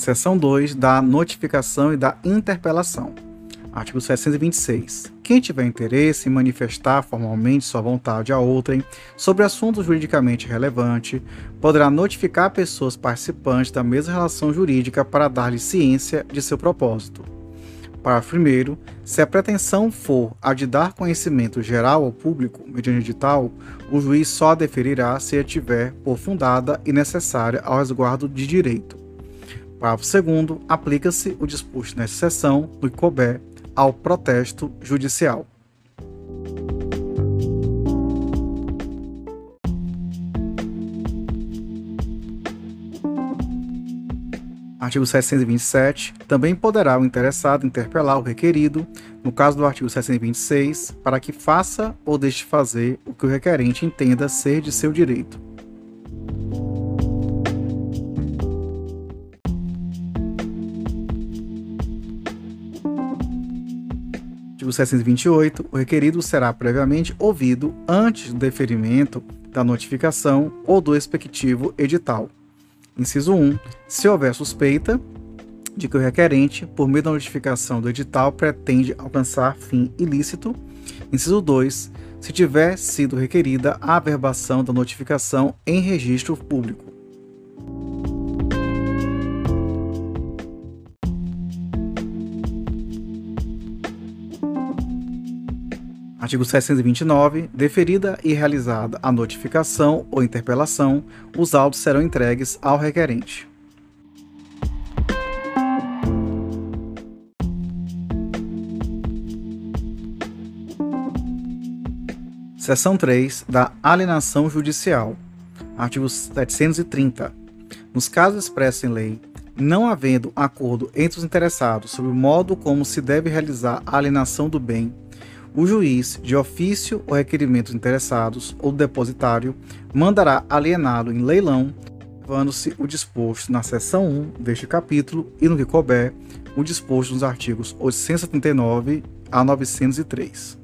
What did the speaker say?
Seção 2 da notificação e da interpelação. Artigo 726. Quem tiver interesse em manifestar formalmente sua vontade a outrem sobre assunto juridicamente relevante, poderá notificar pessoas participantes da mesma relação jurídica para dar-lhe ciência de seu propósito. Parágrafo 1. Se a pretensão for a de dar conhecimento geral ao público mediante edital, o juiz só deferirá se a tiver por fundada e necessária ao resguardo de direito. Parágrafo 2. Aplica-se o disposto nesta seção, que couber, ao protesto judicial. Artigo 727. Também poderá o interessado interpelar o requerido, no caso do artigo 726, para que faça ou deixe fazer o que o requerente entenda ser de seu direito. Artigo 728. O requerido será previamente ouvido antes do deferimento da notificação ou do respectivo edital. Inciso 1. Se houver suspeita de que o requerente, por meio da notificação do edital, pretende alcançar fim ilícito. Inciso 2. Se tiver sido requerida a averbação da notificação em registro público. Artigo 729. Deferida e realizada a notificação ou interpelação, os autos serão entregues ao requerente. Seção 3 da alienação judicial. Artigo 730. Nos casos expressos em lei, não havendo acordo entre os interessados sobre o modo como se deve realizar a alienação do bem, o juiz, de ofício ou requerimento interessados ou depositário, mandará aliená-lo em leilão, levando-se o disposto na seção 1 deste capítulo e no que couber, o disposto nos artigos 879 a 903.